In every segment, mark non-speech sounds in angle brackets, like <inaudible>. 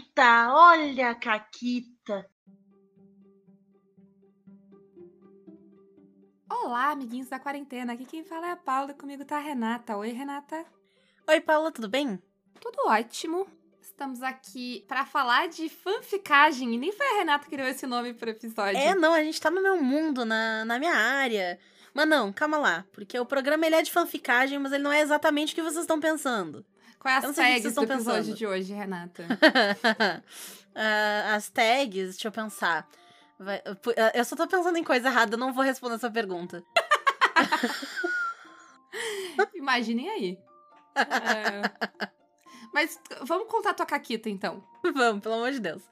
Caquita, olha a Caquita. Olá, amiguinhos da quarentena. Aqui quem fala é a Paula e comigo tá a Renata. Oi, Renata. Oi, Paula, tudo bem? Tudo ótimo. Estamos aqui para falar de fanficagem. E nem foi a Renata que deu esse nome pro episódio. É, não, a gente tá no meu mundo, na, na minha área. Mas não, calma lá. Porque o programa ele é de fanficagem, mas ele não é exatamente o que vocês estão pensando. Qual é a Eu tag do episódio pensando. de hoje, Renata? <laughs> Ah, as tags, deixa eu pensar. Vai- pu- ah, eu só tô pensando em coisa errada, eu não vou responder essa pergunta. <laughs> Imaginem aí. É. Mas vamos contar tua caquita, então. <laughs> Vamos, pelo amor de Deus.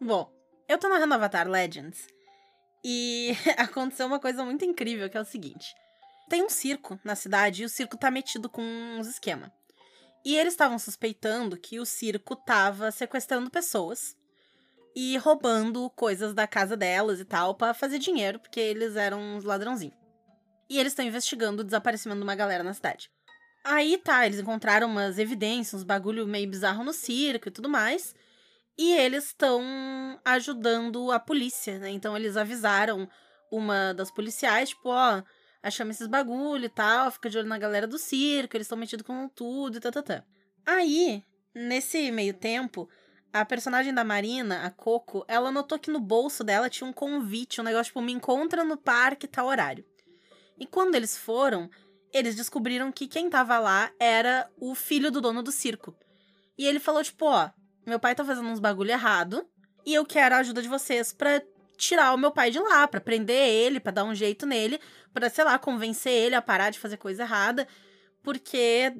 Bom, eu tô narrando Avatar Legends e aconteceu uma coisa muito incrível que é o seguinte: tem um circo na cidade e o circo tá metido com uns esquema. E eles estavam suspeitando que o circo tava sequestrando pessoas e roubando coisas da casa delas e tal pra fazer dinheiro, porque eles eram uns ladrãozinhos. E eles estão investigando o desaparecimento de uma galera na cidade. Aí tá, eles encontraram umas evidências, uns bagulho meio bizarro no circo e tudo mais. E eles estão ajudando a polícia, né? Então eles avisaram uma das policiais, tipo, ó, achamos esses bagulho e tal, fica de olho na galera do circo, eles estão metidos com tudo e tá, tá, tá. Aí, nesse meio tempo, a personagem da Marina, a Coco, ela notou que no bolso dela tinha um convite, um negócio tipo, me encontra no parque tal horário. E quando eles foram, eles descobriram que quem tava lá era o filho do dono do circo. E ele falou, tipo, ó, meu pai tá fazendo uns bagulho errado e eu quero a ajuda de vocês pra tirar o meu pai de lá, pra prender ele, pra dar um jeito nele, pra, sei lá, convencer ele a parar de fazer coisa errada, porque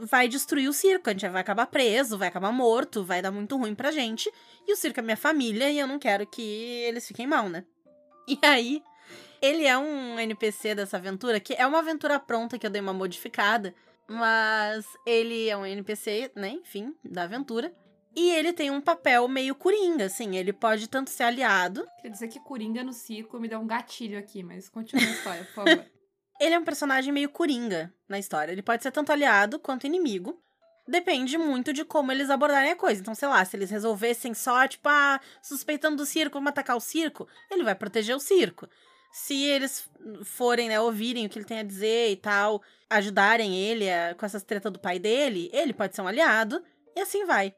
vai destruir o circo, a gente vai acabar preso, vai acabar morto, vai dar muito ruim pra gente, e o circo é minha família e eu não quero que eles fiquem mal, né? E aí, ele é um NPC dessa aventura, que é uma aventura pronta que eu dei uma modificada, mas ele é um NPC, né, enfim, da aventura. E ele tem um papel meio coringa, assim, ele pode tanto ser aliado. Quer dizer que Coringa no circo me deu um gatilho aqui, mas continua a história, por favor. <laughs> Ele é um personagem meio coringa na história. Ele pode ser tanto aliado quanto inimigo. Depende muito de como eles abordarem a coisa. Então, sei lá, se eles resolvessem só, tipo, ah, suspeitando do circo, vamos atacar o circo, ele vai proteger o circo. Se eles forem, né, ouvirem o que ele tem a dizer e tal, ajudarem ele a- com essas tretas do pai dele, ele pode ser um aliado, e assim vai.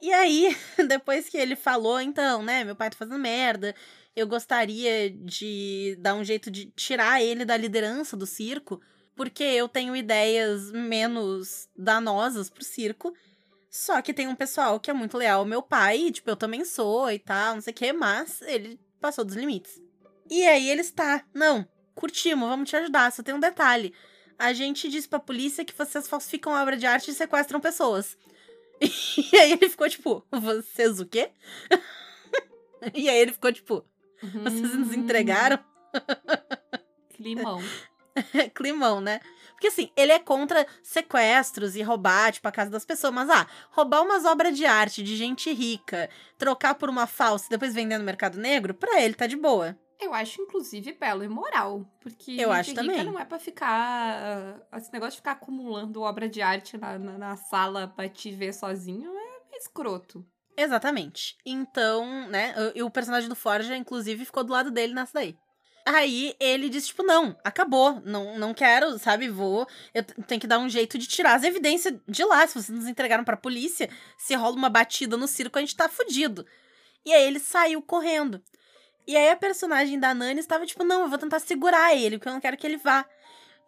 E aí, <laughs> depois que ele falou, então, né, meu pai tá fazendo merda, eu gostaria de dar um jeito de tirar ele da liderança do circo, porque eu tenho ideias menos danosas pro circo. Só que tem um pessoal que é muito leal ao meu pai, tipo, eu também sou e tal, não sei o que, mas ele passou dos limites. E aí ele está, não, curtimos, vamos te ajudar, só tem um detalhe. A gente disse pra polícia que vocês falsificam obra de arte e sequestram pessoas. <laughs> E aí ele ficou tipo, vocês o quê? <laughs> e aí ele ficou tipo, vocês nos entregaram? Climão. <laughs> Climão, né? Porque assim, ele é contra sequestros e roubar, tipo, a casa das pessoas. Mas, ah, roubar umas obras de arte de gente rica, trocar por uma falsa e depois vender no mercado negro, pra ele tá de boa. Eu acho, inclusive, belo e moral. Porque Eu acho também. não é pra ficar. Esse negócio de ficar acumulando obra de arte na, na, na sala pra te ver sozinho é escroto. Exatamente. Então, né, e o personagem do Forja, inclusive, ficou do lado dele nessa daí. Aí ele disse, tipo, não, acabou, não, não quero, sabe, vou, eu tenho que dar um jeito de tirar as evidências de lá, se vocês nos entregaram pra polícia, se rola uma batida no circo, a gente tá fudido. E aí ele saiu correndo. E aí a personagem da Nani estava tipo, não, eu vou tentar segurar ele, porque eu não quero que ele vá.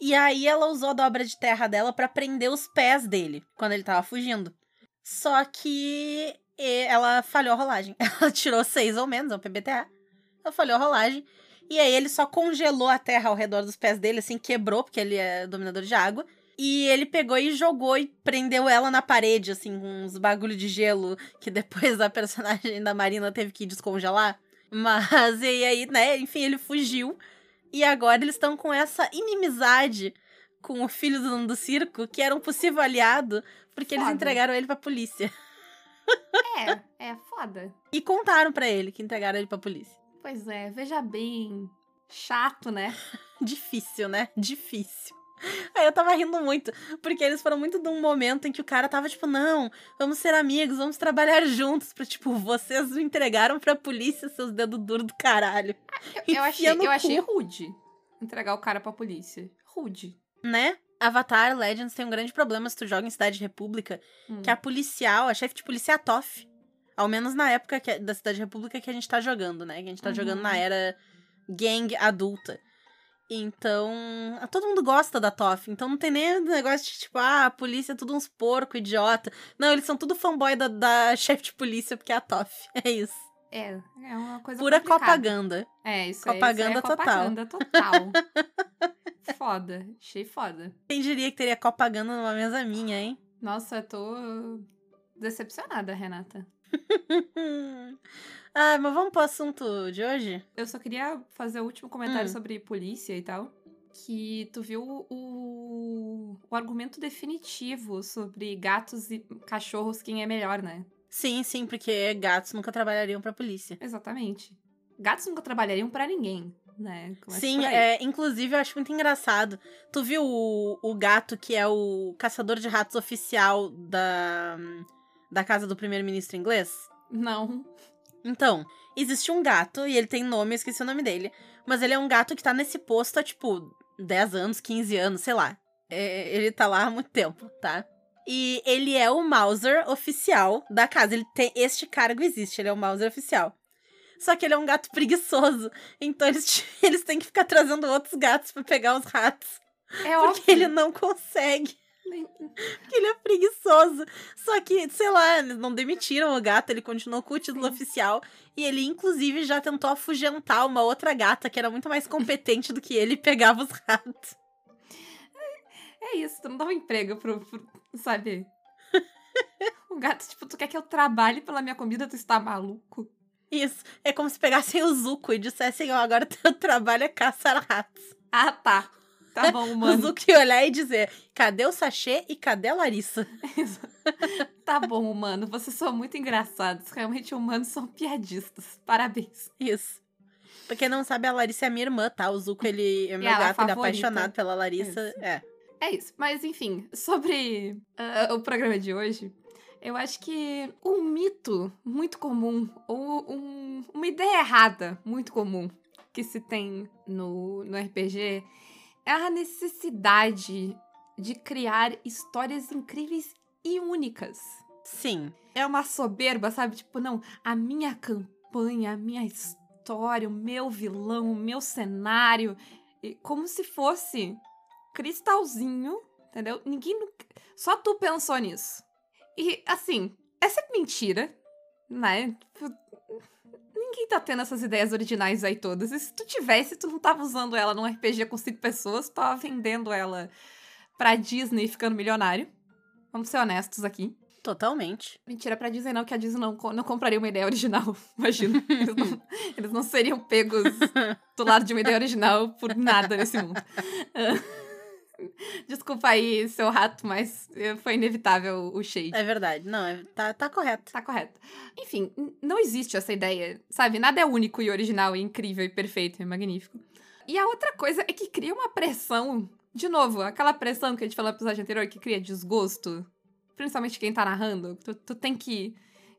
E aí ela usou a dobra de terra dela pra prender os pés dele, quando ele tava fugindo. Só que ela falhou a rolagem. <laughs> Ela tirou seis ou menos, é um PBTA. Ela falhou a rolagem. E aí ele só congelou a terra ao redor dos pés dele, assim, quebrou, porque ele é dominador de água. E ele pegou e jogou e prendeu ela na parede, assim, com uns bagulho de gelo que <laughs> depois a personagem da Marina teve que descongelar. Mas, e aí, né, enfim, ele fugiu. E agora eles estão com essa inimizade com o filho do dono do circo, que era um possível aliado, porque eles Foda. entregaram ele pra polícia. É, é foda. E contaram pra ele que entregaram ele pra polícia. Pois é, veja bem. Chato, né? <laughs> Difícil, né? Difícil. <laughs> Aí eu tava rindo muito, porque eles foram muito de um momento em que o cara tava tipo, não, vamos ser amigos, vamos trabalhar juntos. Pra, tipo, vocês me entregaram pra polícia, seus dedos duros do caralho. Eu, eu achei, eu achei rude entregar o cara pra polícia. Rude. Né? Avatar Legends tem um grande problema se tu joga em Cidade República, Hum. que a policial, a chefe de polícia é a Toff. Ao menos na época que- da Cidade República que a gente tá jogando, né? Que a gente tá Uhum. jogando na era gang adulta. Então, todo mundo gosta da Toff. Então não tem nem negócio de tipo, ah, a polícia é tudo uns porco, idiota. Não, eles são tudo fanboy da, da <laughs> chefe de polícia porque é a Toff. <laughs> É isso. É, é uma coisa Pura complicada. propaganda. É, isso Propaganda aí, isso aí é total. propaganda total. <laughs> foda. Achei foda. Quem diria que teria propaganda numa mesa minha, hein? Nossa, eu tô decepcionada, Renata. Ah, mas vamos pro assunto de hoje? Eu só queria fazer o último comentário Hum. sobre polícia e tal. Que tu viu o, o argumento definitivo sobre gatos e cachorros, quem é melhor, né? Sim, sim, porque gatos nunca trabalhariam pra polícia. Exatamente. Gatos nunca trabalhariam pra ninguém, né? Sim, é, inclusive eu acho muito engraçado. Tu viu o, o gato que é o caçador de ratos oficial da, da casa do primeiro-ministro inglês? Não. Então, existe um gato, e ele tem nome, eu esqueci o nome dele. Mas ele é um gato que tá nesse posto há, tipo, 10 anos, 15 anos, sei lá. É, ele tá lá há muito tempo, tá? E ele é o Mauser oficial da casa. Ele tem. Este cargo existe, ele é o Mauser oficial. Só que ele é um gato preguiçoso. Então eles, <laughs> eles têm que ficar trazendo outros gatos pra pegar os ratos. É óbvio. Porque ele não consegue. <laughs> Porque ele é preguiçoso. Só que, sei lá, eles não demitiram o gato, ele continuou com o título Sim. oficial. E ele, inclusive, já tentou afugentar uma outra gata que era muito mais competente do que ele e pegava os ratos. É isso, tu não dá um emprego pro, pro- sabe? o gato, tipo, tu quer que eu trabalhe pela minha comida, tu está maluco? Isso. É como se pegassem o Zuko e dissessem, ó, agora <laughs> teu trabalho é caçar ratos. Ah, tá. Tá bom, <laughs> O humano. Zuko ia olhar e dizer, cadê o sachê e cadê a Larissa? <laughs> tá bom, humano. Vocês são muito engraçados. Realmente, humanos são piadistas. Parabéns. Isso. Pra quem não sabe, a Larissa é minha irmã, tá? O Zuko, ele <laughs> é meu a gato, ele é apaixonado pela Larissa. Isso. É. É isso. Mas, enfim, sobre ah, o programa de hoje, eu acho que um mito muito comum, ou um- uma ideia errada muito comum que se tem no, no RPG é a necessidade de criar histórias incríveis e únicas. Sim. É uma soberba, sabe? Tipo, não, a minha campanha, a minha história, o meu vilão, o meu cenário, como se fosse cristalzinho, entendeu? Ninguém. Só tu pensou nisso. E, assim, é sempre mentira, né? Ninguém tá tendo essas ideias originais aí todas. E se tu tivesse, tu não tava usando ela num RPG com cinco pessoas, tu tava vendendo ela pra Disney e ficando milionário. Vamos ser honestos aqui. Totalmente. Mentira pra Disney não, que a Disney não, não compraria uma ideia original. <laughs> Imagina. Eles não, eles não seriam pegos <laughs> do lado de uma ideia original por nada nesse mundo. <laughs> <laughs> Desculpa aí, seu rato, mas eh, foi inevitável o shade. É verdade. Não, é- tá, tá correto. Tá correto. Enfim, não existe essa ideia, sabe? Nada é único e original e incrível e perfeito e magnífico. E a outra coisa é que cria uma pressão. De novo, aquela pressão que a gente falou no episódio anterior que cria desgosto. Principalmente quem tá narrando. Tu, tu tem que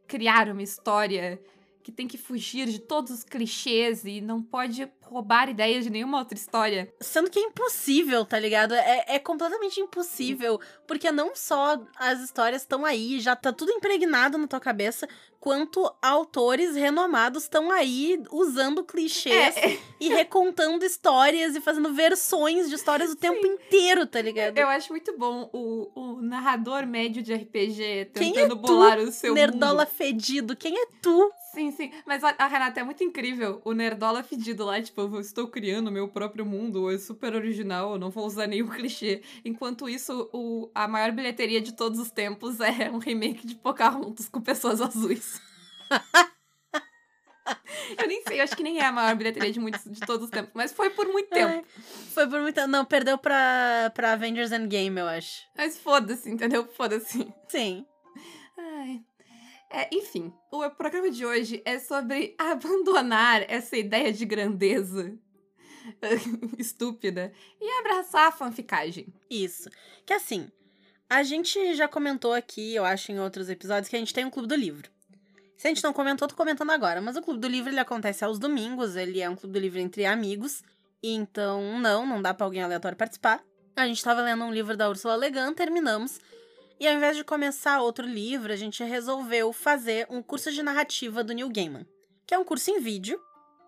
criar uma história que tem que fugir de todos os clichês e não pode roubar ideias de nenhuma outra história. Sendo que é impossível, tá ligado? É, é completamente impossível. Porque não só as histórias estão aí, já tá tudo impregnado na tua cabeça, quanto autores renomados estão aí usando clichês É, e recontando histórias e fazendo versões de histórias o tempo inteiro, tá ligado? eu acho muito bom o, o narrador médio de RPG Quem é tentando tu, bolar o seu Nerdola mundo. fedido, quem é tu? Sim, sim. Mas a, a Renata é muito incrível. O Nerdola fedido lá, tipo, eu estou criando meu próprio mundo, é super original, eu não vou usar nenhum <laughs> clichê. Enquanto isso, o, a maior bilheteria de todos os tempos <laughs> é um remake de Pocahontas com pessoas <laughs> azuis. <laughs> eu nem sei, eu acho que nem é a maior bilheteria de, muitos, de todos os tempos, mas foi por muito tempo. Ai, foi por muito. Não, perdeu pra, pra Avengers Endgame, eu acho. Mas foda-se, entendeu? Foda-se. Sim. Ai. É, enfim, o programa de hoje é sobre abandonar essa ideia de grandeza <laughs> estúpida e abraçar a fanficagem. Isso. Que assim, a gente já comentou aqui, eu acho, em outros episódios, que a gente tem um clube do livro. Se a gente não comentou, tô comentando agora. Mas o Clube do Livro, ele acontece aos domingos. Ele é um Clube do Livro entre amigos. Então, não, não dá pra alguém aleatório participar. A gente tava lendo um livro da Ursula Le Guin, terminamos. E ao invés de começar outro livro, a gente resolveu fazer um curso de narrativa do Neil Gaiman. Que é um curso em vídeo,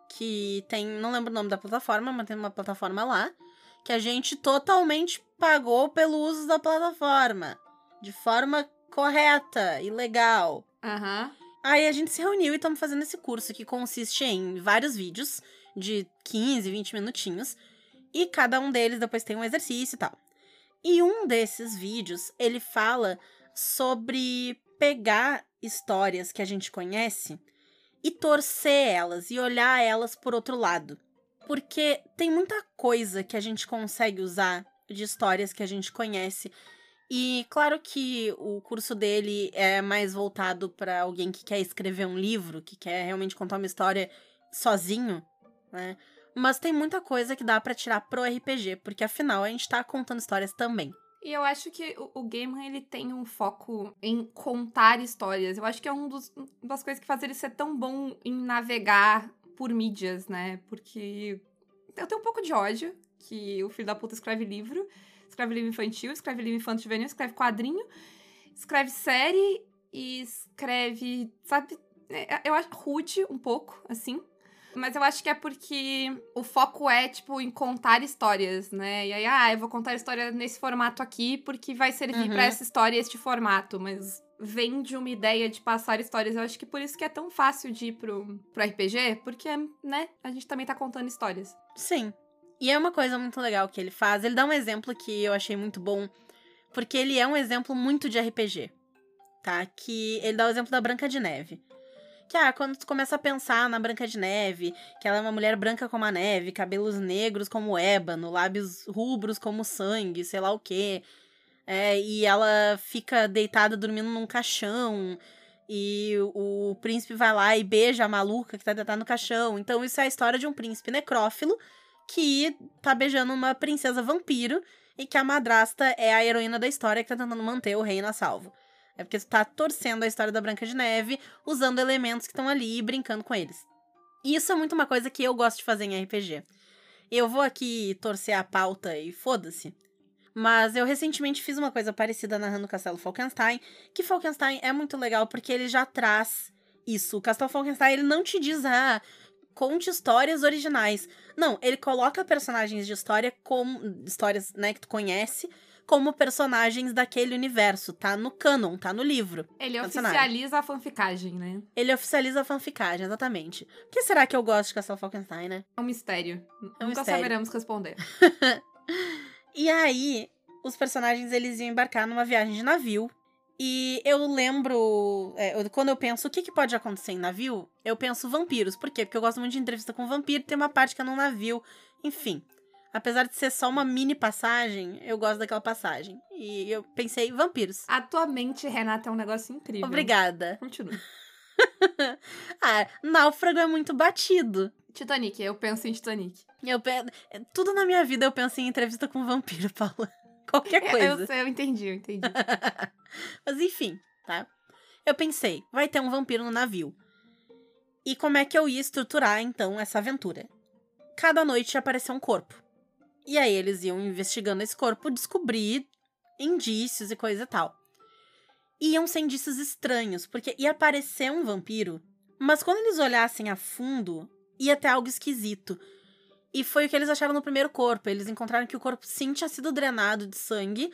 que tem, não lembro o nome da plataforma, mas tem uma plataforma lá. Que a gente totalmente pagou pelo uso da plataforma. De forma correta e legal. Aham. Aí a gente se reuniu e estamos fazendo esse curso que consiste em vários vídeos de 15, 20 minutinhos. E cada um deles depois tem um exercício e tal. E um desses vídeos, ele fala sobre pegar histórias que a gente conhece e torcer elas e olhar elas por outro lado. Porque tem muita coisa que a gente consegue usar de histórias que a gente conhece e claro que o curso dele é mais voltado para alguém que quer escrever um livro, que quer realmente contar uma história sozinho, né? Mas tem muita coisa que dá para tirar pro RPG, porque afinal a gente tá contando histórias também. E eu acho que o, o Gaiman, ele tem um foco em contar histórias. Eu acho que é um dos, uma das coisas que faz ele ser tão bom em navegar por mídias, né? Porque eu tenho um pouco de ódio que o filho da puta escreve livro, escreve livro infantil, escreve livro infantil juvenil, escreve quadrinho, escreve série e escreve, sabe? é, Eu acho rude um pouco, assim. Mas eu acho que é porque o foco é, tipo, em contar histórias, né? E aí, ah, eu vou contar a história nesse formato aqui porque vai servir Uhum. pra essa história este formato. Mas vem de uma ideia de passar histórias. Eu acho que por isso que é tão fácil de ir pro, pro RPG, porque, né, a gente também tá contando histórias. Sim. E é uma coisa muito legal que ele faz. Ele dá um exemplo que eu achei muito bom, porque ele é um exemplo muito de RPG, tá? Que ele dá o exemplo da Branca de Neve. Que, ah, quando tu começa a pensar na Branca de Neve, que ela é uma mulher branca como a neve, cabelos negros como o ébano, lábios rubros como sangue, sei lá o quê. É, e ela fica deitada dormindo num caixão. E o príncipe vai lá e beija a maluca que tá deitada no caixão. Então, isso é a história de um príncipe necrófilo que tá beijando uma princesa vampiro e que a madrasta é a heroína da história que tá tentando manter o reino a salvo. É porque tu tá torcendo a história da Branca de Neve, usando elementos que estão ali e brincando com eles. E isso é muito uma coisa que eu gosto de fazer em RPG. Eu vou aqui torcer a pauta e foda-se. Mas eu recentemente fiz uma coisa parecida narrando o Castelo Falkenstein, que Falkenstein é muito legal porque ele já traz isso. O Castelo Falkenstein, ele não te diz, ah, conte histórias originais. Não, ele coloca personagens de história como histórias, né, que tu conhece, como personagens daquele universo, tá no canon, tá no livro. Ele Tá oficializa a fanficagem, né? Ele oficializa a fanficagem, exatamente. Por que será que eu gosto de Castelo Falkenstein, né? É um mistério. É um Nunca mistério. saberemos responder. <laughs> E aí, os personagens eles iam embarcar numa viagem de navio. E eu lembro, é, eu- quando eu penso o que, que pode acontecer em navio, eu penso vampiros. Por quê? Porque eu gosto muito de entrevista com vampiro, tem uma parte que é num navio. Enfim, apesar de ser só uma mini passagem, eu gosto daquela passagem. E eu pensei, vampiros. A tua mente, Renata, é um negócio incrível. Obrigada. Continua. <laughs> Ah, náufrago é muito batido. Titanic, eu penso em Titanic. Eu pe... Tudo na minha vida eu penso em entrevista com vampiro, <laughs> Paula. Qualquer coisa. Eu, eu, entendi, eu entendi. <laughs> Mas enfim, tá? Eu pensei, vai ter um vampiro no navio. E como é que eu ia estruturar, então, essa aventura? Cada noite ia aparecer um corpo. E aí eles iam investigando esse corpo, descobrir indícios e coisa e tal. Iam ser indícios estranhos, porque ia aparecer um vampiro, mas quando eles olhassem a fundo, ia ter algo esquisito. E foi o que eles acharam no primeiro corpo. Eles encontraram que o corpo sim tinha sido drenado de sangue,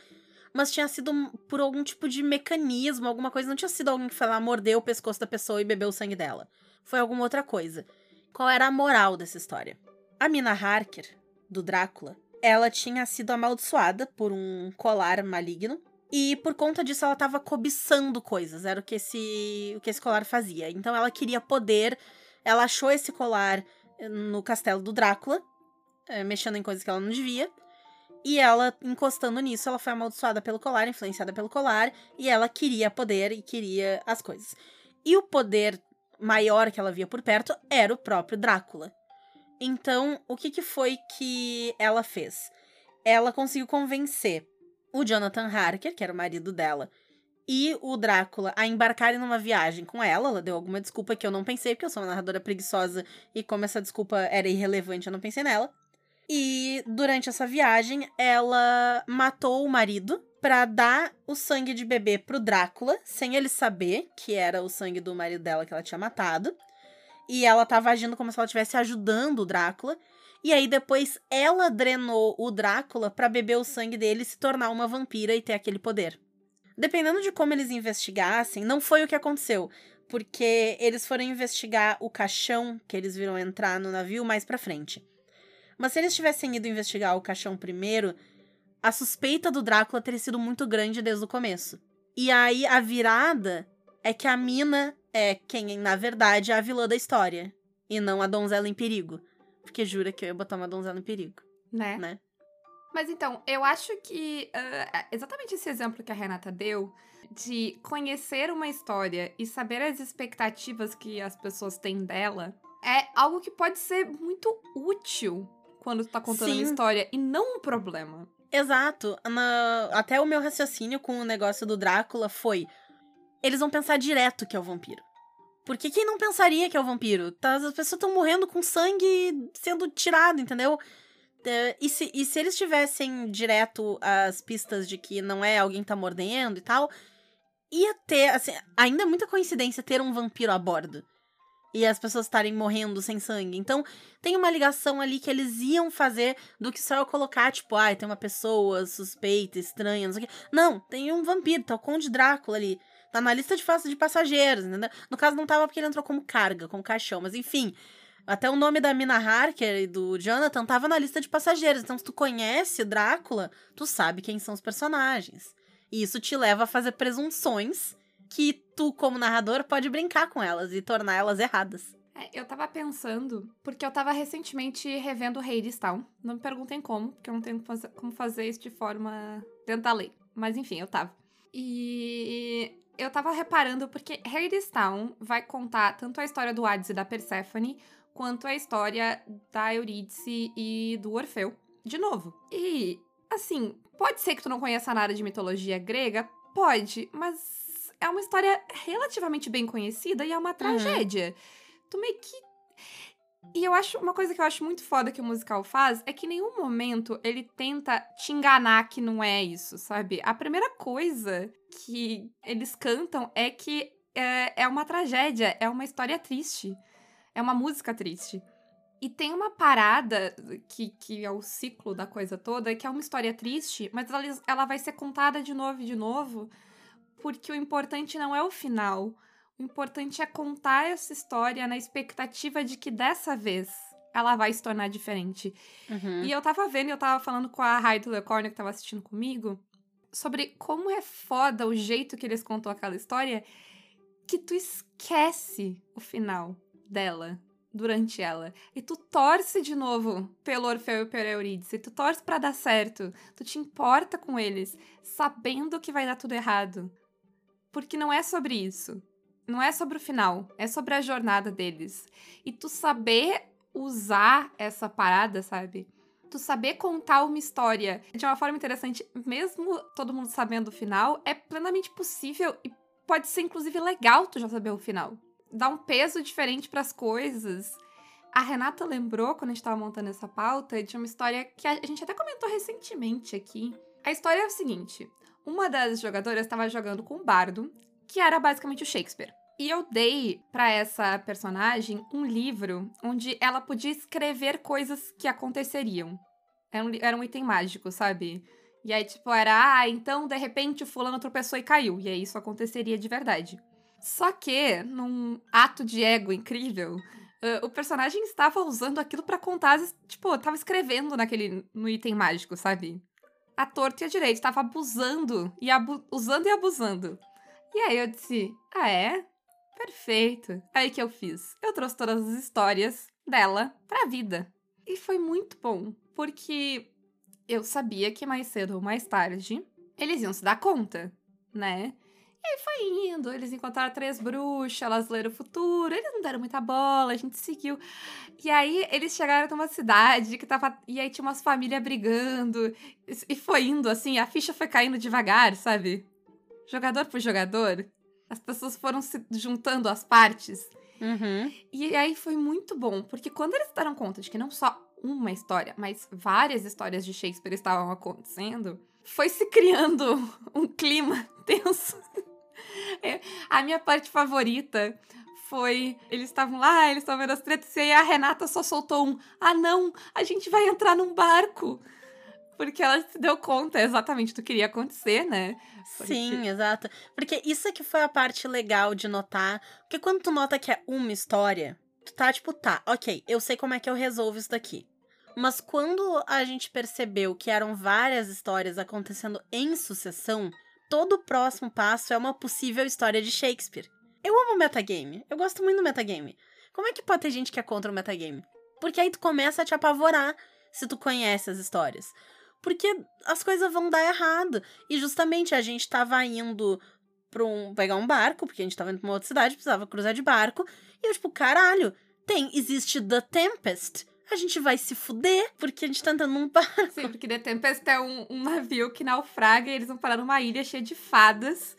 mas tinha sido por algum tipo de mecanismo, alguma coisa. Não tinha sido alguém que foi lá, mordeu o pescoço da pessoa e bebeu o sangue dela. Foi alguma outra coisa. Qual era a moral dessa história? A Mina Harker, do Drácula, ela tinha sido amaldiçoada por um colar maligno. E por conta disso ela estava cobiçando coisas. Era o que esse, o que esse colar fazia. Então ela queria poder. Ela achou esse colar eh, no castelo do Drácula, eh, mexendo em coisas que ela não devia. E ela, encostando nisso, ela foi amaldiçoada pelo colar, influenciada pelo colar, e ela queria poder e queria as coisas. E o poder maior que ela via por perto era o próprio Drácula. Então, o que, que foi que ela fez? Ela conseguiu convencer o Jonathan Harker, que era o marido dela, e o Drácula a embarcarem numa viagem com ela. Ela deu alguma desculpa que eu não pensei, porque eu sou uma narradora preguiçosa e como essa desculpa era irrelevante, eu não pensei nela. E durante essa viagem, ela matou o marido para dar o sangue de bebê pro Drácula, sem ele saber que era o sangue do marido dela que ela tinha matado. E ela tava agindo como se ela estivesse ajudando o Drácula. E aí depois ela drenou o Drácula para beber o sangue dele e se tornar uma vampira e ter aquele poder. Dependendo de como eles investigassem, não foi o que aconteceu, porque eles foram investigar o caixão que eles viram entrar no navio mais para frente. Mas se eles tivessem ido investigar o caixão primeiro, a suspeita do Drácula teria sido muito grande desde o começo. E aí a virada é que a mina é quem, na verdade, é a vilã da história. E não a donzela em perigo. Porque jura que eu ia botar uma donzela em perigo, Né? né? Mas então, eu acho que uh, exatamente esse exemplo que a Renata deu de conhecer uma história e saber as expectativas que as pessoas têm dela é algo que pode ser muito útil quando tu tá contando Sim. uma história e não um problema. Exato. Na- Até o meu raciocínio com o negócio do Drácula foi: eles vão pensar direto que é o vampiro. Porque quem não pensaria que é o vampiro? Tá, as pessoas estão morrendo com sangue sendo tirado, entendeu? É, E se, e se eles tivessem direto as pistas de que não é alguém tá mordendo e tal, ia ter, assim, ainda é muita coincidência ter um vampiro a bordo. E as pessoas estarem morrendo sem sangue. Então, tem uma ligação ali que eles iam fazer do que só eu colocar, tipo, ai, tem uma pessoa suspeita, estranha, não sei o quê. Não, tem um vampiro, tá o Conde Drácula ali. Tá na lista de, fa- de passageiros, entendeu? No caso, não tava porque ele entrou como carga, como caixão, mas enfim. Até o nome da Mina Harker e do Jonathan tava na lista de passageiros. Então, se tu conhece Drácula, tu sabe quem são os personagens. E isso te leva a fazer presunções que tu, como narrador, pode brincar com elas e tornar elas erradas. É, eu tava pensando, porque eu tava recentemente revendo Hadestown. Não me perguntem como, porque eu não tenho como fazer- isso de forma da lei. Mas enfim, eu tava. E eu tava reparando porque Hadestown vai contar tanto a história do Hades e da Perséfone, quanto a história da Eurídice e do Orfeu. De novo. E, assim, pode ser que tu não conheça nada de mitologia grega? Pode, mas é uma história relativamente bem conhecida e é uma tragédia. Tu meio que. E eu acho uma coisa que eu acho muito foda que o musical faz é que em nenhum momento ele tenta te enganar que não é isso, sabe? A primeira coisa que eles cantam é que é, é uma tragédia, é uma história triste, é uma música triste. E tem uma parada que, que é o ciclo da coisa toda, que é uma história triste, mas ela, ela vai ser contada de novo e de novo, porque o importante não é o final. O importante é contar essa história na expectativa de que dessa vez ela vai se tornar diferente. Uhum. E eu tava vendo, eu tava falando com a Raid Lecorne, que tava assistindo comigo, sobre como é foda o jeito que eles contou aquela história, que tu esquece o final dela durante ela. E tu torce de novo pelo Orfeu e pela Eurídice. Tu torce pra dar certo. Tu te importa com eles, sabendo que vai dar tudo errado. Porque não é sobre isso. Não é sobre o final. É sobre a jornada deles. E tu saber usar essa parada, sabe? Tu saber contar uma história de uma forma interessante, mesmo todo mundo sabendo o final, é plenamente possível e pode ser inclusive legal tu já saber o final. Dá um peso diferente pras coisas. A Renata lembrou, quando a gente tava montando essa pauta, de uma história que a gente até comentou recentemente aqui. A história é o seguinte: uma das jogadoras estava jogando com um bardo, que era basicamente o Shakespeare. E eu dei pra essa personagem um livro onde ela podia escrever coisas que aconteceriam. Era um, li- era um item mágico, sabe? E aí, tipo, era, ah, então de repente o fulano tropeçou e caiu. E aí isso aconteceria de verdade. Só que, num ato de ego incrível, ah, o personagem estava usando aquilo pra contar, tipo, tava escrevendo naquele, no item mágico, sabe? A torta e a direita, tava abusando, e abu- usando e abusando. E aí eu disse, ah é? Perfeito. Aí que eu fiz? Eu trouxe todas as histórias dela pra vida. E foi muito bom, porque eu sabia que mais cedo ou mais tarde eles iam se dar conta, né? E aí foi indo, eles encontraram três bruxas, elas leram o futuro, eles não deram muita bola, a gente seguiu. E aí eles chegaram numa cidade que tava. E aí tinha umas famílias brigando. E foi indo, assim, a ficha foi caindo devagar, sabe? Jogador por jogador. As pessoas foram se juntando as partes. Uhum. E aí foi muito bom, porque quando eles deram conta de que não só uma história, mas várias histórias de Shakespeare estavam acontecendo, foi se criando <laughs> um clima tenso. <laughs> É, a minha parte favorita foi. Eles estavam lá, eles estavam vendo as tretas, e aí a Renata só soltou um: Ah, não, a gente vai entrar num barco. Porque ela se deu conta exatamente do que iria acontecer, né? Porque... Sim, exato. Porque isso é que foi a parte legal de notar. Porque quando tu nota que é uma história, tu tá tipo, tá, ok, eu sei como é que eu resolvo isso daqui. Mas quando a gente percebeu que eram várias histórias acontecendo em sucessão, todo o próximo passo é uma possível história de Shakespeare. Eu amo metagame. Eu gosto muito do metagame. Como é que pode ter gente que é contra o metagame? Porque aí tu começa a te apavorar se tu conhece as histórias. Porque as coisas vão dar errado. E justamente a gente tava indo pra um, pegar um barco, porque a gente tava indo pra uma outra cidade, precisava cruzar de barco. E eu, tipo, caralho, tem, existe The Tempest. A gente vai se fuder, porque a gente tá andando num <laughs> barco. Sim, porque The Tempest é um, um navio que naufraga e eles vão parar numa ilha cheia de fadas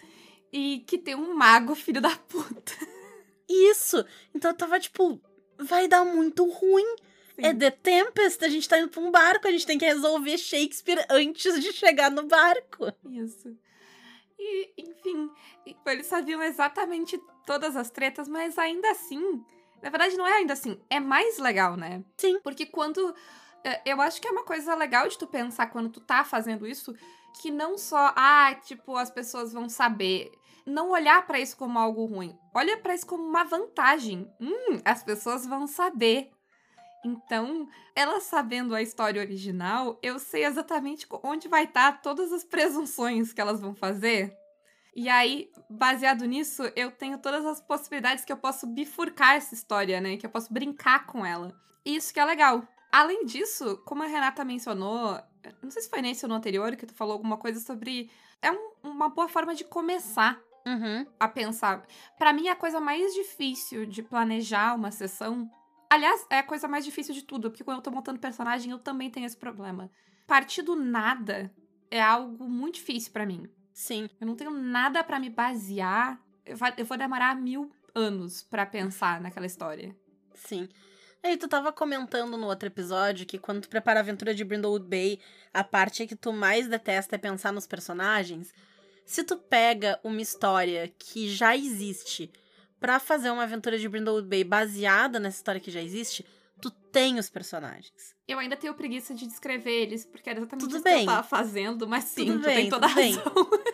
e que tem um mago filho da puta. Isso! Então eu tava tipo, vai dar muito ruim. Sim. É The Tempest, a gente tá indo pra um barco, a gente tem que resolver Shakespeare antes de chegar no barco. Isso. E, enfim, eles sabiam exatamente todas as tretas, mas ainda assim. Na verdade, não é ainda assim, é mais legal, né? Sim. Porque quando. Eu acho que é uma coisa legal de tu pensar quando tu tá fazendo isso, que não só, ah, tipo, as pessoas vão saber não olhar para isso como algo ruim. Olha para isso como uma vantagem. Hum, as pessoas vão saber. Então, ela sabendo a história original, eu sei exatamente onde vai estar todas as presunções que elas vão fazer. E aí, baseado nisso, eu tenho todas as possibilidades que eu posso bifurcar essa história, né? Que eu posso brincar com ela. E isso que é legal. Além disso, como a Renata mencionou, não sei se foi nesse ou no anterior que tu falou alguma coisa sobre. É um, uma boa forma de começar Uhum. a pensar. Para mim, a coisa mais difícil de planejar uma sessão. Aliás, é a coisa mais difícil de tudo, porque quando eu tô montando personagem, eu também tenho esse problema. Partir do nada é algo muito difícil para mim. Sim. Eu não tenho nada para me basear. Eu vou demorar mil anos para pensar naquela história. Sim. Aí, tu tava comentando no outro episódio que quando tu prepara a aventura de Brindlewood Bay, a parte que tu mais detesta é pensar nos personagens. Se tu pega uma história que já existe pra fazer uma aventura de Brindlewood Bay baseada nessa história que já existe, tu tem os personagens. Eu ainda tenho preguiça de descrever eles, porque era exatamente Tudo isso bem. que eu tava fazendo, mas sim, Tudo tu bem, tem toda a razão. <laughs>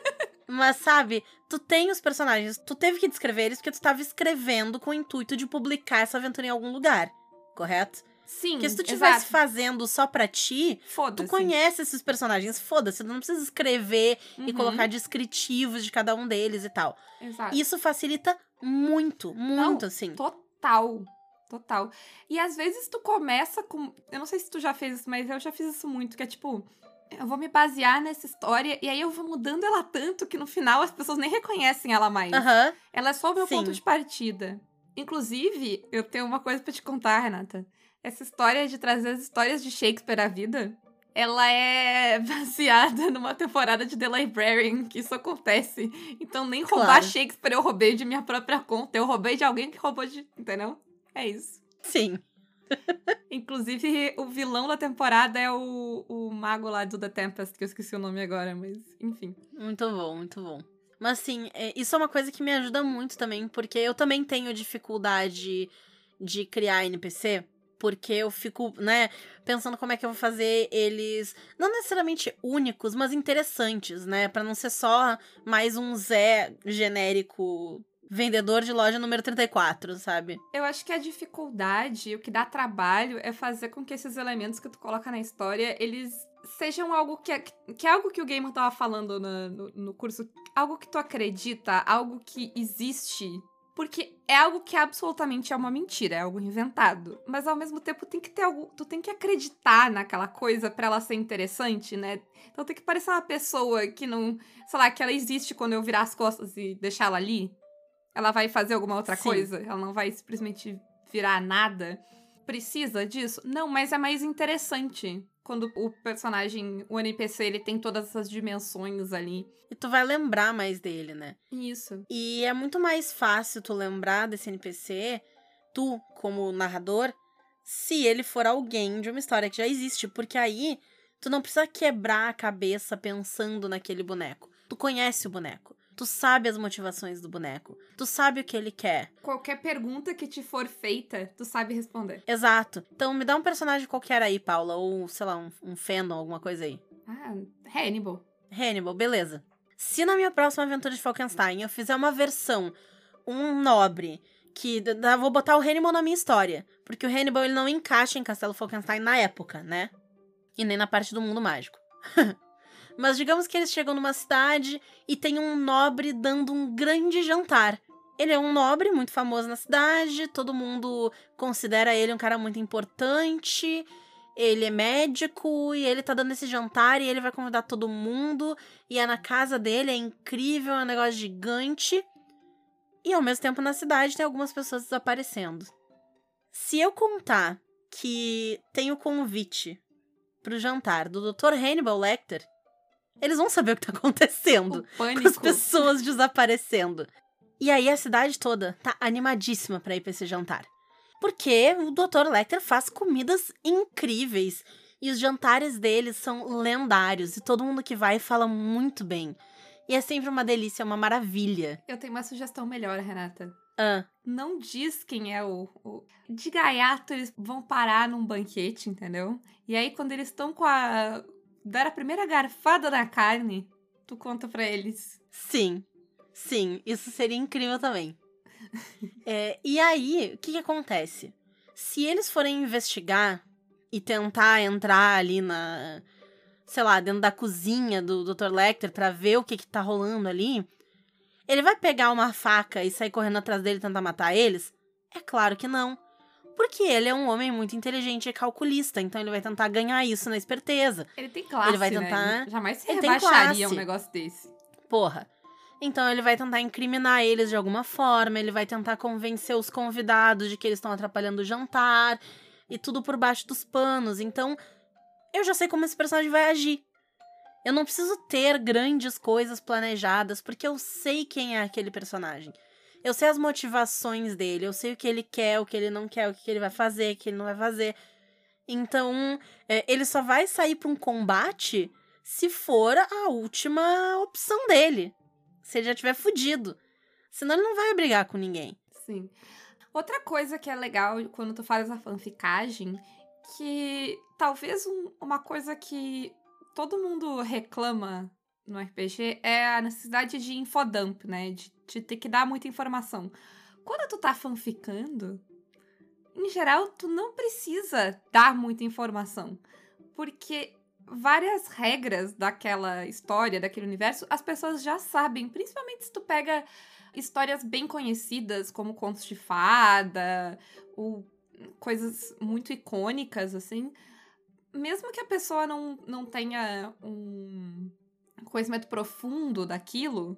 Mas sabe, tu tem os personagens, tu teve que descrever eles porque tu tava escrevendo com o intuito de publicar essa aventura em algum lugar, correto? Sim, Porque se tu estivesse fazendo só pra ti, tu conhece esses personagens, foda-se, tu não precisa escrever e Uhum, colocar descritivos de cada um deles e tal. Exato. Isso facilita muito, muito, assim. Total. Total. E às vezes tu começa com. Eu não sei se tu já fez isso, mas eu já fiz isso muito, que é tipo. Eu vou me basear nessa história e aí eu vou mudando ela tanto que no final as pessoas nem reconhecem ela mais. Aham. Ela é só o meu Sim. ponto de partida. Inclusive, eu tenho uma coisa pra te contar, Renata. Essa história de trazer as histórias de Shakespeare à vida, ela é <laughs> baseada numa temporada de The Librarian, que isso acontece. Então, nem roubar Claro. Shakespeare eu roubei de minha própria conta. Eu roubei de alguém que roubou de. Entendeu? É isso. Sim. <laughs> Inclusive, o vilão da temporada é o, o mago lá do The Tempest, que eu esqueci o nome agora, mas enfim. Muito bom, muito bom. Mas assim, é, isso é uma coisa que me ajuda muito também, porque eu também tenho dificuldade de criar NPC, porque eu fico, né, pensando como é que eu vou fazer eles, não necessariamente únicos, mas interessantes, né, Pra não ser só mais um Zé genérico vendedor de loja número 34, sabe? Eu acho que a dificuldade, o que dá trabalho, é fazer com que esses elementos que tu coloca na história, eles sejam algo que é, que é algo que o gamer tava falando na- no, no curso, algo que tu acredita, algo que existe Porque é algo que absolutamente é uma mentira, é algo inventado. Mas ao mesmo tempo tem que ter algo. Tu tem que acreditar naquela coisa para ela ser interessante, né? Então tem que parecer uma pessoa que não. Sei lá, que ela existe quando eu virar as costas e deixar ela ali. Ela vai fazer alguma outra Sim. coisa. Ela não vai simplesmente virar nada. Precisa disso? Não, mas é mais interessante. Quando o personagem, o NPC, ele tem todas essas dimensões ali. E tu vai lembrar mais dele, né? Isso. E é muito mais fácil tu lembrar desse NPC, tu, como narrador, se ele for alguém de uma história que já existe. Porque aí tu não precisa quebrar a cabeça pensando naquele boneco. Tu conhece o boneco. Tu sabe as motivações do boneco. Tu sabe o que ele quer. Qualquer pergunta que te for feita, tu sabe responder. Exato. Então me dá um personagem qualquer aí, Paula. Ou, sei lá, um, um Fennon, alguma coisa aí. Ah, Hannibal. Hannibal, beleza. Se na minha próxima aventura de Falkenstein eu fizer uma versão, um nobre, que vou botar o Hannibal na minha história, porque o Hannibal ele não encaixa em Castelo Falkenstein na época, né? E nem na parte do mundo mágico. <laughs> Mas digamos que eles chegam numa cidade e tem um nobre dando um grande jantar. Ele é um nobre muito famoso na cidade, todo mundo considera ele um cara muito importante. Ele é médico e ele tá dando esse jantar e ele vai convidar todo mundo. E é na casa dele, é incrível, é um negócio gigante. E ao mesmo tempo na cidade tem algumas pessoas desaparecendo. Se eu contar que tem o convite pro jantar do Dr. Hannibal Lecter, eles vão saber o que tá acontecendo O com as pânico. pessoas desaparecendo. E aí a cidade toda tá animadíssima pra ir pra esse jantar. Porque o Dr. Lecter faz comidas incríveis e os jantares deles são lendários e todo mundo que vai fala muito bem. E é sempre uma delícia, uma maravilha. Eu tenho uma sugestão melhor, Renata. Ah, Não diz quem é o, o. De gaiato, eles vão parar num banquete, entendeu? E aí, quando eles estão com a. dar a primeira garfada na carne, tu conta pra eles. sim. Sim, isso seria incrível também. <laughs> É, e aí, o que, que acontece? Se eles forem investigar e tentar entrar ali na. sei lá, dentro da cozinha do Dr. Lecter pra ver o que, que tá rolando ali, ele vai pegar uma faca e sair correndo atrás dele e tentar matar eles? É claro que não. Porque ele é um homem muito inteligente e calculista, então ele vai tentar ganhar isso na esperteza. Ele tem classe. Ele vai né? tentar- Jamais se Ele rebaixaria um negócio desse. Porra. Então ele vai tentar incriminar eles de alguma forma, ele vai tentar convencer os convidados de que eles estão atrapalhando o jantar e tudo por baixo dos panos. Então, eu já sei como esse personagem vai agir. Eu não preciso ter grandes coisas planejadas, porque eu sei quem é aquele personagem. Eu sei as motivações dele, eu sei o que ele quer, o que ele não quer, o que ele vai fazer, o que ele não vai fazer. Então, é, ele só vai sair para um combate se for a última opção dele. Se ele já tiver fudido. Senão ele não vai brigar com ninguém. Sim. Outra coisa que é legal quando tu faz a fanficagem, que talvez um- uma coisa que todo mundo reclama no RPG é a necessidade de infodump, né? De, de ter que dar muita informação. Quando tu tá fanficando, em geral, tu não precisa dar muita informação. Porque várias regras daquela história, daquele universo, as pessoas já sabem. Principalmente se tu pega histórias bem conhecidas, como contos de fada, ou coisas muito icônicas, assim. Mesmo que a pessoa não, não tenha um conhecimento profundo daquilo,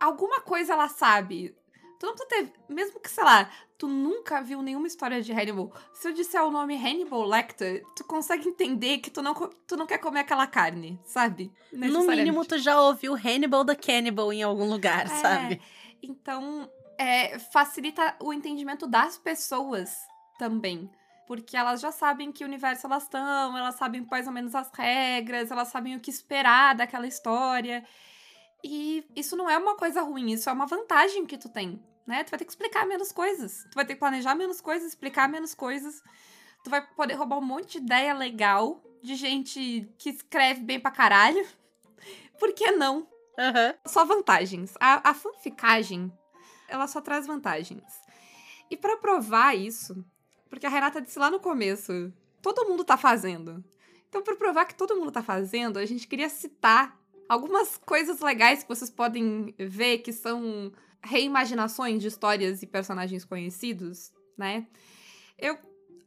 alguma coisa ela sabe. Tu não precisa ter. Mesmo que, sei lá, tu nunca viu nenhuma história de Hannibal. Se eu disser o nome Hannibal Lecter, tu consegue entender que tu não, tu não quer comer aquela carne, sabe? No mínimo, tu já ouviu Hannibal the Cannibal em algum lugar, É, sabe? Então, é, facilita o entendimento das pessoas também. Porque elas já sabem que universo elas estão, elas sabem mais ou menos as regras, elas sabem o que esperar daquela história. E isso não é uma coisa ruim, isso é uma vantagem que tu tem, né? Tu vai ter que explicar menos coisas. Tu vai ter que planejar menos coisas, explicar menos coisas. Tu vai poder roubar um monte de ideia legal de gente que escreve bem pra caralho. <laughs> Por que não? Aham. só vantagens. A, a fanficagem, ela só traz vantagens. E pra provar isso, porque a Renata disse lá no começo, todo mundo tá fazendo. Então, pra provar que todo mundo tá fazendo, a gente queria citar algumas coisas legais que vocês podem ver que são reimaginações de histórias e personagens conhecidos, né? Eu,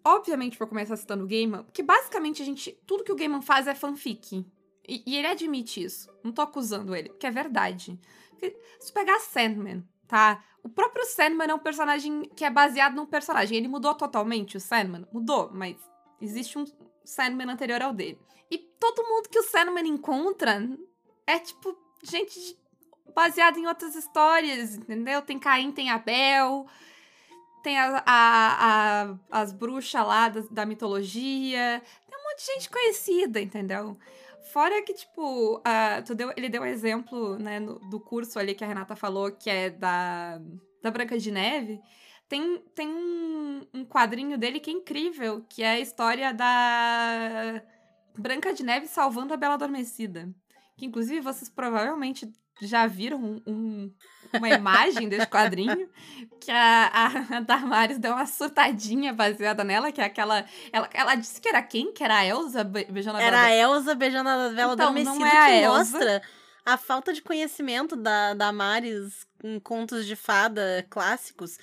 obviamente, vou começar citando o Gaiman, porque basicamente a gente. Tudo que o Gaiman faz é fanfic. E, e ele admite isso. Não tô acusando ele, porque é verdade. Porque, se pegar Sandman, tá? O próprio Sandman é um personagem que é baseado num personagem. Ele mudou totalmente o Sandman? Mudou, mas existe um Sandman anterior ao dele. E todo mundo que o Sandman encontra é tipo gente baseada em outras histórias, entendeu? Tem Caim, tem Abel, tem a, a, a as bruxas lá da, da, mitologia, tem um monte de gente conhecida, entendeu? Fora que, tipo, tu deu, ele deu um exemplo, né, no, do curso ali que a Renata falou, que é da, da Branca de Neve. Tem, tem um, um quadrinho dele que é incrível, que é a história da Branca de Neve salvando a Bela Adormecida. Que, inclusive, vocês provavelmente já viram um, uma imagem desse quadrinho <laughs> que a, a Damares deu uma surtadinha baseada nela, que é aquela. Ela, ela disse que era quem? Que era a Elsa beijando a Era a Elsa beijando a vela então, adormecida, não é a que Elsa. mostra a falta de conhecimento da, da Maris em contos de fada clássicos.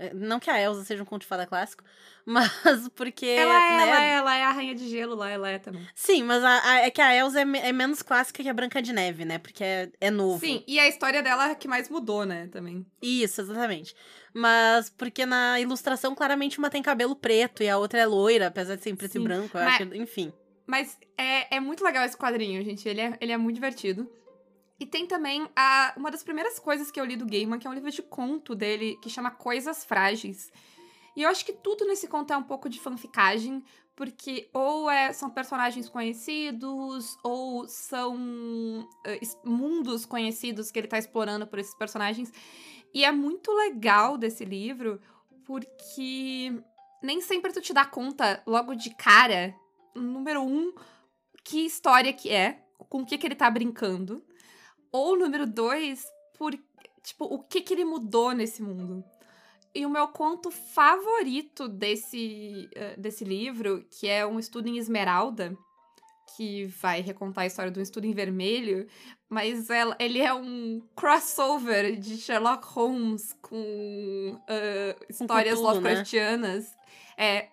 É, não que a Elsa seja um conto de fada clássico, <laughs> mas porque. Ela é, né? ela, é, ela é a rainha de gelo lá, ela é também. Sim, mas a, a, é que a Elsa é, é, menos clássica que a Branca de Neve, né? Porque é, é novo. Sim, e a história dela é que mais mudou, né? Também. Isso, exatamente. Mas porque na ilustração, claramente, uma tem cabelo preto e a outra é loira, apesar de ser em preto Sim, e branco. Mas, acho, enfim. Mas é, é muito legal esse quadrinho, gente. Ele é, ele é muito divertido. E tem também a, uma das primeiras coisas que eu li do Gaiman, que é um livro de conto dele, que chama Coisas Frágeis. E eu acho que tudo nesse conto é um pouco de fanficagem, porque ou é, são personagens conhecidos, ou são uh, mundos conhecidos que ele tá explorando por esses personagens. E é muito legal desse livro, porque nem sempre tu te dá conta logo de cara, número um, que história que é, com o que, que ele tá brincando. Ou número dois, por, tipo, o que que ele mudou nesse mundo. E o meu conto favorito desse, uh, desse livro, que é um estudo em Esmeralda, que vai recontar a história do estudo em vermelho, mas ela, ele é um crossover de Sherlock Holmes com uh, histórias um Cthulhu. Né? É,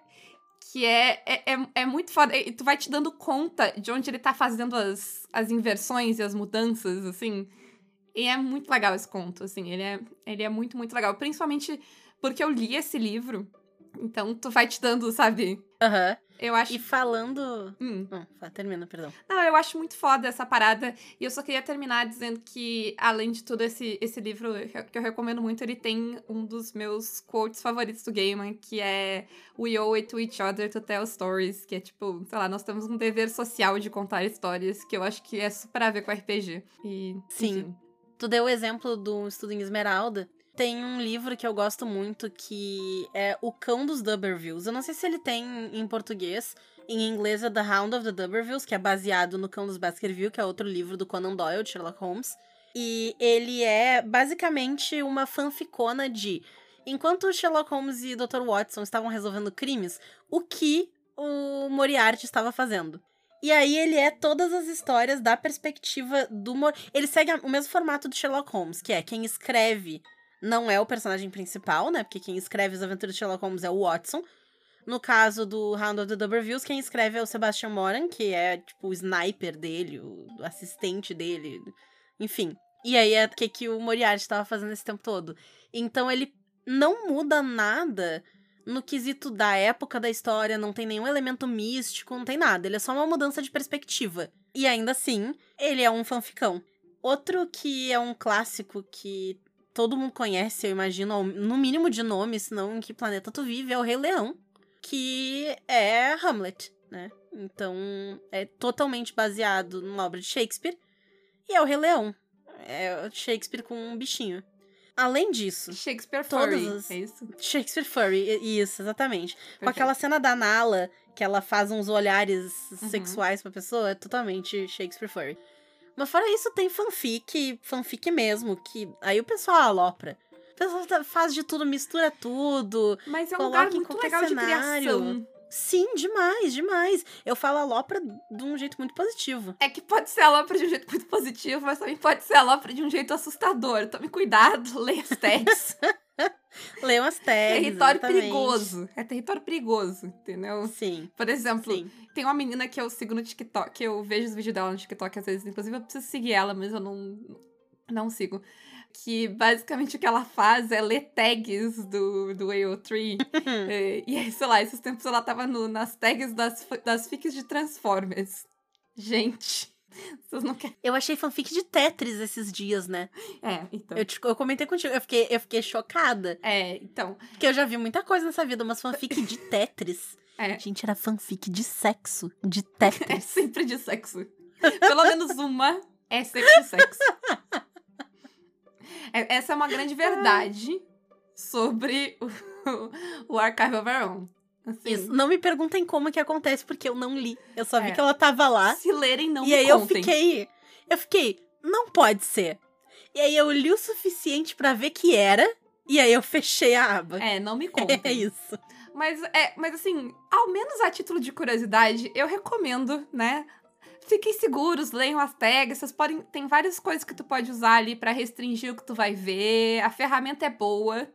que é, é, é, é, muito foda. E tu vai te dando conta de onde ele tá fazendo as, as inversões e as mudanças, assim. E é muito legal esse conto, assim. Ele é, ele é muito, muito legal. Principalmente porque eu li esse livro. Então tu vai te dando, sabe? Aham. Uhum. Eu acho. E falando. Hum. termina, perdão. Não, eu acho muito foda essa parada. E eu só queria terminar dizendo que, além de tudo, esse, esse livro que eu recomendo muito, ele tem um dos meus quotes favoritos do Gaiman, que é We owe it to each other to tell stories. Que é tipo, sei lá, nós temos um dever social de contar histórias, que eu acho que é super a ver com RPG. E. Sim. Enfim. Tu deu o exemplo do Estudo em Esmeralda. Tem um livro que eu gosto muito que é O Cão dos Dubervilles. Eu não sei se ele tem em português. Em inglês é The Hound of the Dubervilles, que é baseado no Cão dos Baskerville, que é outro livro do Conan Doyle, de Sherlock Holmes. E ele é basicamente uma fanficona de enquanto Sherlock Holmes e Dr. Watson estavam resolvendo crimes, o que o Moriarty estava fazendo. E aí ele é todas as histórias da perspectiva do Mor ele segue o mesmo formato do Sherlock Holmes, que é quem escreve não é o personagem principal, né? Porque quem escreve as aventuras de Sherlock Holmes é o Watson. No caso do Hound of the Dubervilles, quem escreve é o Sebastian Moran, que é, tipo, o sniper dele, o assistente dele, enfim. E aí é o que, que o Moriarty estava fazendo esse tempo todo. Então ele não muda nada no quesito da época da história, não tem nenhum elemento místico, não tem nada. Ele é só uma mudança de perspectiva. E ainda assim, ele é um fanficão. Outro que é um clássico que todo mundo conhece, eu imagino, no mínimo de nome, senão em que planeta tu vive, é o Rei Leão, que é Hamlet, né? Então, é totalmente baseado numa obra de Shakespeare, e é o Rei Leão. É Shakespeare com um bichinho. Além disso, Shakespeare Furry, as... é isso? Shakespeare Furry, isso, exatamente. Perfeito. Com aquela cena da Nala, que ela faz uns olhares uhum. sexuais pra pessoa, é totalmente Shakespeare Furry. Mas fora isso, tem fanfic, fanfic mesmo, que aí o pessoal alopra. O pessoal tá, faz de tudo, mistura tudo. Mas é um lugar muito legal cenário. de criação. Sim, demais, demais. Eu falo alopra de um jeito muito positivo. É que pode ser alopra de um jeito muito positivo, mas também pode ser alopra de um jeito assustador. Tome cuidado, <laughs> leia as tags. <laughs> Leiam as tags. território exatamente. perigoso. É território perigoso, entendeu? Sim, Por exemplo, sim. tem uma menina que eu sigo no TikTok, que eu vejo os vídeos dela no TikTok às vezes, inclusive eu preciso seguir ela, mas eu não, não sigo. Que basicamente o que ela faz é ler tags do, do AO3. e, e aí, sei lá, esses tempos ela tava no- nas tags das, das fics de Transformers. Gente, <laughs> vocês não querem. Eu achei fanfic de Tetris esses dias, né? É, então. Eu, te- eu comentei contigo, eu fiquei, eu fiquei chocada. É, então. Porque eu já vi muita coisa nessa vida, mas fanfic de <laughs> Tetris. É. Gente, era fanfic de sexo. De <laughs> É Tetris. sempre de sexo. Pelo menos uma é sempre de sexo. É- essa é uma grande verdade sobre o, o Archive of Our Own. Assim, Isso. Não me perguntem como que acontece, porque eu não li. Eu só vi É. que ela tava lá. Se lerem, não e me aí eu fiquei. Eu fiquei, não pode ser. E aí eu li o suficiente pra ver que era. E aí eu fechei a aba. É, não me <laughs> contem. É isso. Mas, é, mas assim, ao menos a título de curiosidade, eu recomendo, né? Fiquem seguros, leiam as tags, vocês podem. Tem várias coisas que tu pode usar ali pra restringir o que tu vai ver. A ferramenta é boa.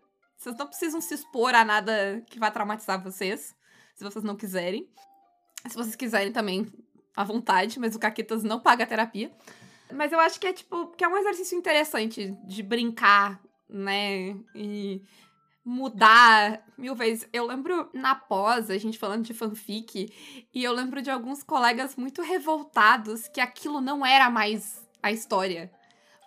Vocês não precisam se expor a nada que vai traumatizar vocês, se vocês não quiserem. Se vocês quiserem também, à vontade, mas o Caquetas não paga terapia. Mas eu acho que é tipo, que é um exercício interessante de brincar, né? E mudar mil vezes. Eu lembro na pós, a gente falando de fanfic, e eu lembro de alguns colegas muito revoltados que aquilo não era mais a história.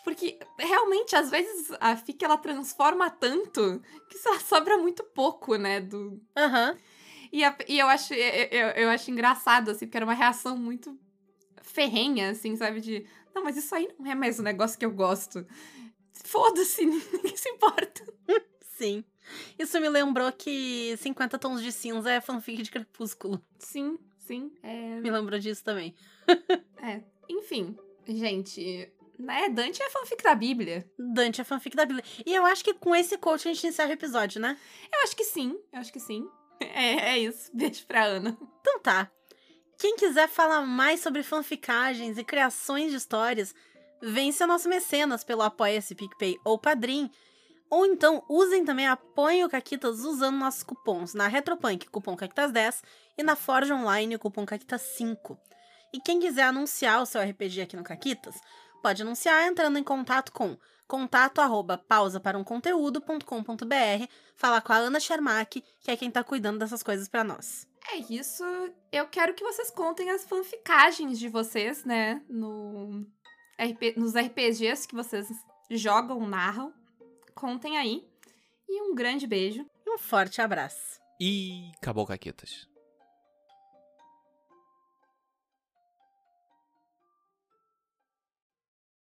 Porque realmente, às vezes, a fic ela transforma tanto que só <laughs> sobra muito pouco, né? Do... Aham. E, a- e eu, acho, eu, eu, acho engraçado, assim, porque era uma reação muito ferrenha, assim, sabe? De, não, mas isso aí não é mais o negócio que eu gosto. Foda-se, <laughs> ninguém se importa. Sim. Isso me lembrou que 50 Tons de Cinza é fanfic de Crepúsculo. Sim, sim. É, Me lembrou disso também. Enfim, gente, né? Dante é fanfic da Bíblia. Dante é fanfic da Bíblia. E eu acho que com esse coach a gente encerra o episódio, né? Eu acho que sim, eu acho que sim. <laughs> É, é isso. Beijo pra Ana. Então tá. Quem quiser falar mais sobre fanficagens e criações de histórias, vem ser nosso mecenas pelo Apoia-se, PicPay ou Padrim. Ou então usem também Apoiem o Caquitas usando nossos cupons na Retropunk, cupom Caquitas10, e na Forja Online, o cupom Caquitas5. E quem quiser anunciar o seu RPG aqui no Caquitas, pode anunciar entrando em contato com contato arroba pausa para um conteúdo.com.br, falar com a Ana Schermack, que é quem tá cuidando dessas coisas pra nós. É isso. Eu quero que vocês contem as fanficagens de vocês, né? No RP, nos RPGs que vocês jogam, narram. Contem aí. E um grande beijo. E um forte abraço. E acabou, Caquetas.